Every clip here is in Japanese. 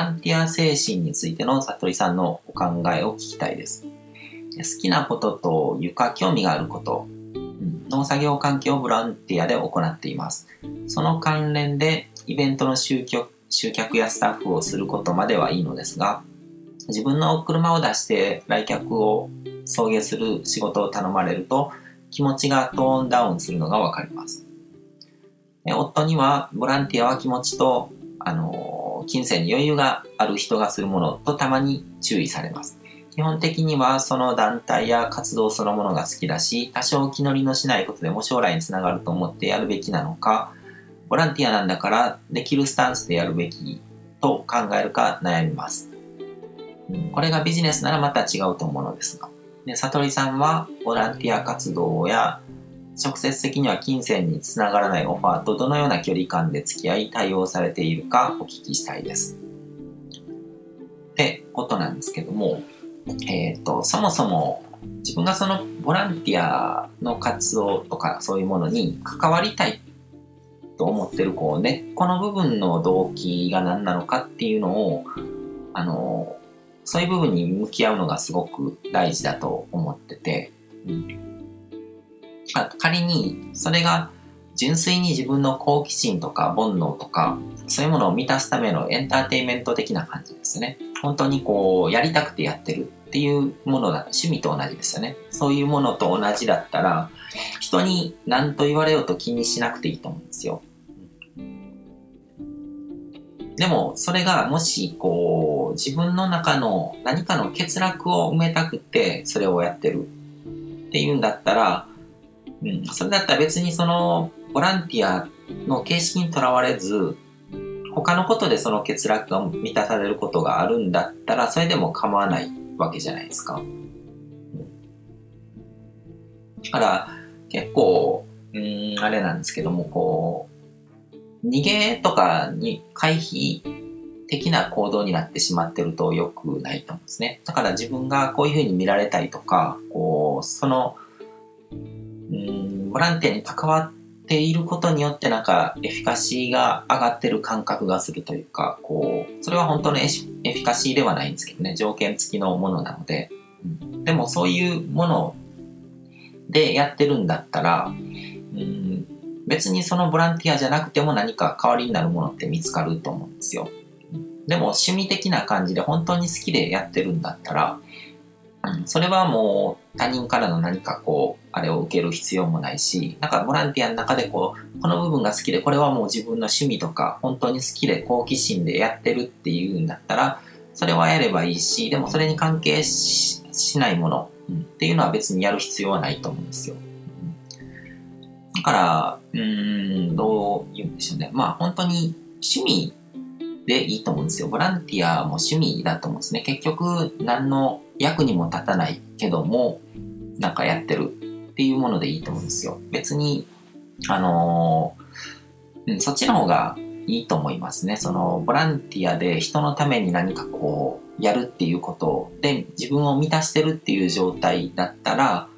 ランティア精神についての悟りさんのお考えを聞きたいです。好きなことと床興味があること、農作業関係をボランティアで行っています。その関連でイベントの集客集客やスタッフをすることまではいいのですが、自分の車を出して来客を送迎する仕事を頼まれると気持ちがトーンダウンするのがわかります。夫にはボランティアは気持ちと、あの、金銭に余裕がある人がするものとたまに注意されます。基本的にはその団体や活動そのものが好きだし、多少気乗りのしないことでも将来につながると思ってやるべきなのか、ボランティアなんだからできるスタンスでやるべきと考えるか悩みます。これがビジネスならまた違うと思うのですが。で、悟りさんはボランティア活動や直接的には金銭につながらないオファーとどのような距離感で付き合い対応されているかお聞きしたいです。ってことなんですけども、えっ、ー、と、そもそも自分がそのボランティアの活動とかそういうものに関わりたいと思ってるこうね、この部分の動機が何なのかっていうのを、あの、そういう部分に向き合うのがすごく大事だと思ってて、うん、仮にそれが純粋に自分の好奇心とか煩悩とかそういうものを満たすためのエンターテインメント的な感じですね。本当にこうやりたくてやってるっていうものだ趣味と同じですよね。そういうものと同じだったら人に何と言われようと気にしなくていいと思うんですよ。でも、それがもし、こう、自分の中の何かの欠落を埋めたくて、それをやってるっていうんだったら、うん、それだったら別にその、ボランティアの形式にとらわれず、他のことでその欠落が満たされることがあるんだったら、それでも構わないわけじゃないですか。だから、結構、うん、あれなんですけども、こう、逃げとかに回避的な行動になってしまってると良くないと思うんですね。だから自分がこういうふうに見られたいとか、こう、その、ボランティアに関わっていることによってなんかエフィカシーが上がってる感覚がするというか、こう、それは本当のエフィカシーではないんですけどね、条件付きのものなので、うん、でもそういうものでやってるんだったら、うん別にそのボランティアじゃなくても何か代わりになるものって見つかると思うんですよ。でも趣味的な感じで本当に好きでやってるんだったら、それはもう他人からの何かこう、あれを受ける必要もないし、なんかボランティアの中でこう、この部分が好きで、これはもう自分の趣味とか、本当に好きで好奇心でやってるっていうんだったら、それはやればいいし、でもそれに関係しないもの、っていうのは別にやる必要はないと思うんですよ。だから、うん、どう言うんでしょうね。まあ本当に趣味でいいと思うんですよ。ボランティアも趣味だと思うんですね。結局何の役にも立たないけども、なんかやってるっていうものでいいと思うんですよ。別に、あのー、うん、そっちの方がいいと思いますね。そのボランティアで人のために何かこうやるっていうことで自分を満たしてるっていう状態だったら、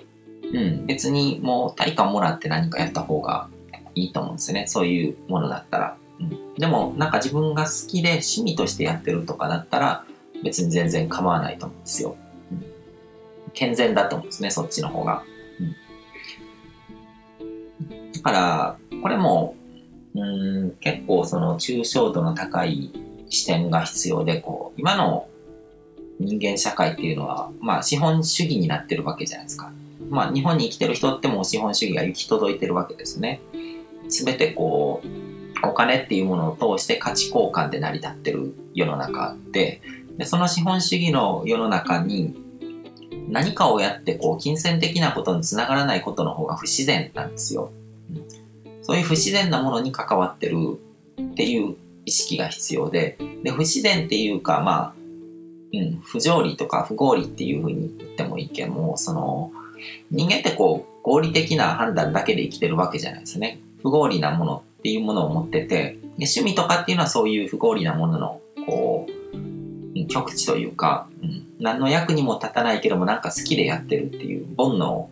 うん、別にもう対価もらって何かやった方がいいと思うんですね。そういうものだったら。うん、でも、なんか自分が好きで趣味としてやってるとかだったら、別に全然構わないと思うんですよ。健全だと思うんですね、そっちの方が。うん、だから、これも、うん、結構その抽象度の高い視点が必要で、こう、今の人間社会っていうのは、まあ資本主義になってるわけじゃないですか。まあ、日本に生きてる人ってもう資本主義が行き届いてるわけですね。すべてこう、お金っていうものを通して価値交換で成り立ってる世の中で、でその資本主義の世の中に何かをやってこう金銭的なことにつながらないことの方が不自然なんですよ。そういう不自然なものに関わってるっていう意識が必要で、で不自然っていうか、まあ、うん、不条理とか不合理っていうふうに言ってもいいけども、その、人間ってこう、合理的な判断だけで生きてるわけじゃないですね。不合理なものっていうものを持ってて、趣味とかっていうのはそういう不合理なものの、こう、極致というか、うん、何の役にも立たないけどもなんか好きでやってるっていう煩悩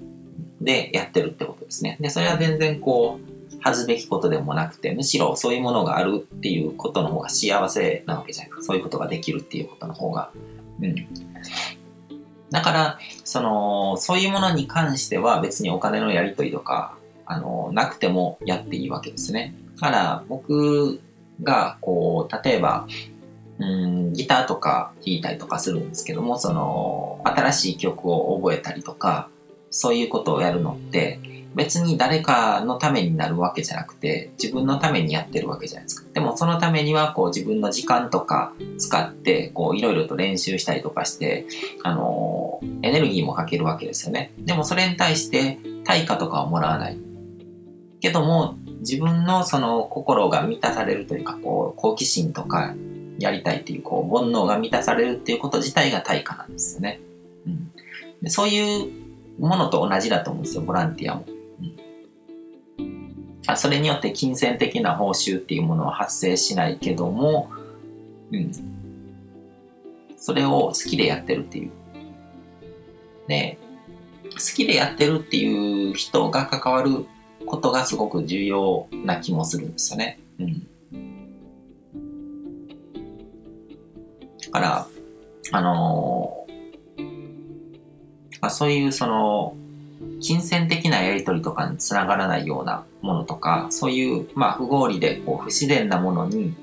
でやってるってことですね。で、それは全然こう、恥ずべきことでもなくて、むしろそういうものがあるっていうことの方が幸せなわけじゃないか。そういうことができるっていうことの方が。うん。だから、その、そういうものに関しては別にお金のやり取りとか、あの、なくてもやっていいわけですね。だから、僕が、こう、例えば、うん、ギターとか弾いたりとかするんですけども、その、新しい曲を覚えたりとか、そういうことをやるのって、別に誰かのためになるわけじゃなくて、自分のためにやってるわけじゃないですか。でもそのためには、こう自分の時間とか使って、こういろいろと練習したりとかして、あのー、エネルギーもかけるわけですよね。でもそれに対して対価とかはもらわない。けども、自分のその心が満たされるというか、こう、好奇心とかやりたいっていう、こう、煩悩が満たされるっていうこと自体が対価なんですよね。うん。でそういうものと同じだと思うんですよ、ボランティアも。うんあそれによって金銭的な報酬っていうものは発生しないけども、うん。それを好きでやってるっていう。で、好きでやってるっていう人が関わることがすごく重要な気もするんですよね。うん。から、あのー、まあ、そういうその、金銭的なやり取りとかにつながらないようなものとか、そういう、まあ、不合理でこう不自然なものに、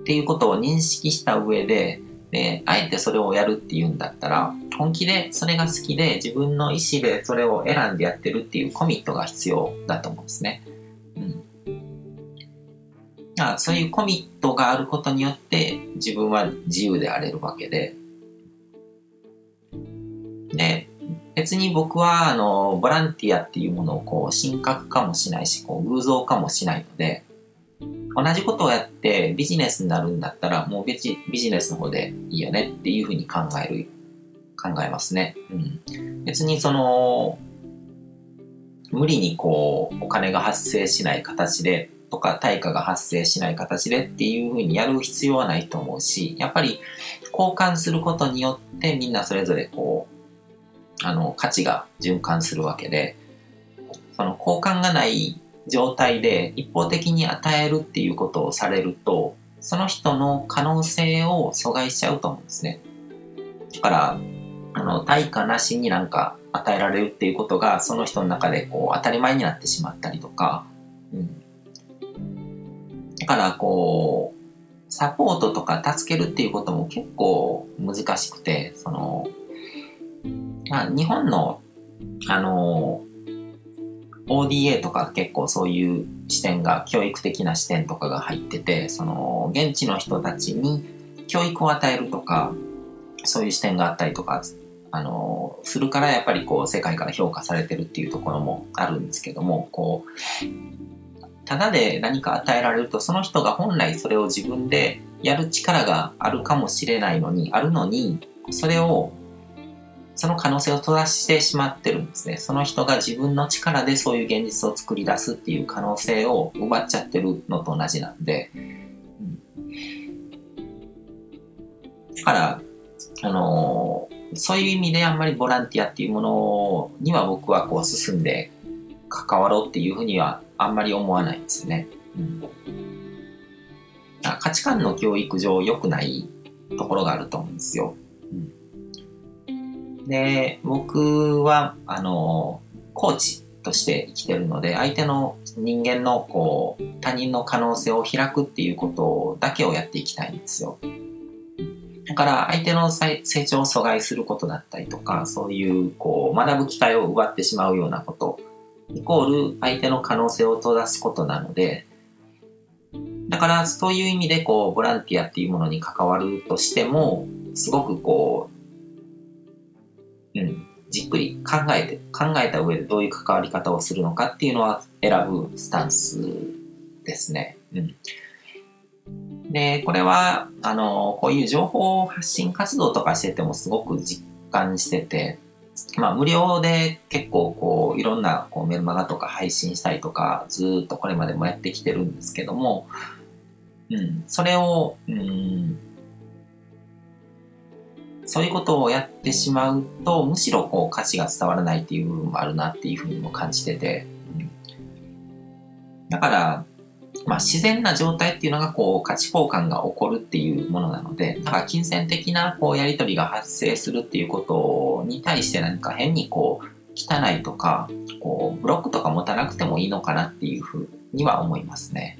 っていうことを認識した上で、で、あえてそれをやるっていうんだったら、本気でそれが好きで自分の意思でそれを選んでやってるっていうコミットが必要だと思うんですね。うん。あそういうコミットがあることによって自分は自由であれるわけで。で、別に僕は、あの、ボランティアっていうものをこう、神格化もしないし、こう、偶像化もしないので、同じことをやってビジネスになるんだったら、もう別ビジネスの方でいいよねっていうふうに考える、考えますね。うん。別にその、無理にこう、お金が発生しない形で、とか対価が発生しない形でっていうふうにやる必要はないと思うし、やっぱり交換することによってみんなそれぞれこう、あの、価値が循環するわけで、その交換がない状態で一方的に与えるっていうことをされると、その人の可能性を阻害しちゃうと思うんですね。だから、あの、対価なしになんか与えられるっていうことが、その人の中でこう当たり前になってしまったりとか、うん。からこう、サポートとか助けるっていうことも結構難しくて、その、まあ、日本の、あの、ODA とか結構そういう視点が、教育的な視点とかが入ってて、その、現地の人たちに教育を与えるとか、そういう視点があったりとか、あの、するからやっぱりこう、世界から評価されてるっていうところもあるんですけども、こう、ただで何か与えられると、その人が本来それを自分でやる力があるかもしれないのに、あるのに、それをその可能性を閉ざしてしまってるんですね。その人が自分の力でそういう現実を作り出すっていう可能性を奪っちゃってるのと同じなんで、うん、だから、あのー、そういう意味であんまりボランティアっていうものには僕はこう進んで関わろうっていうふうにはあんまり思わないですね。うん、価値観の教育上良くないところがあると思うんですよ。うんで、僕は、あの、コーチとして生きてるので、相手の人間の、こう、他人の可能性を開くっていうことだけをやっていきたいんですよ。だから、相手の成長を阻害することだったりとか、そういう、こう、学ぶ機会を奪ってしまうようなこと、イコール相手の可能性を閉ざすことなので、だから、そういう意味で、こう、ボランティアっていうものに関わるとしても、すごくこう、うん、じっくり考えて、考えた上でどういう関わり方をするのかっていうのは選ぶスタンスですね。うん。で、これは、あの、こういう情報発信活動とかしててもすごく実感してて、まあ、無料で結構こう、いろんなこうメルマガとか配信したりとか、ずっとこれまでもやってきてるんですけども、うん、それを、うん、そういうことをやってしまうと、むしろこう価値が伝わらないっていう部分もあるなっていうふうにも感じてて、うん、だから、まあ、自然な状態っていうのがこう価値交換が起こるっていうものなので、だか金銭的なこうやり取りが発生するっていうことに対して何か変にこう汚いとか、こうブロックとか持たなくてもいいのかなっていうふうには思いますね。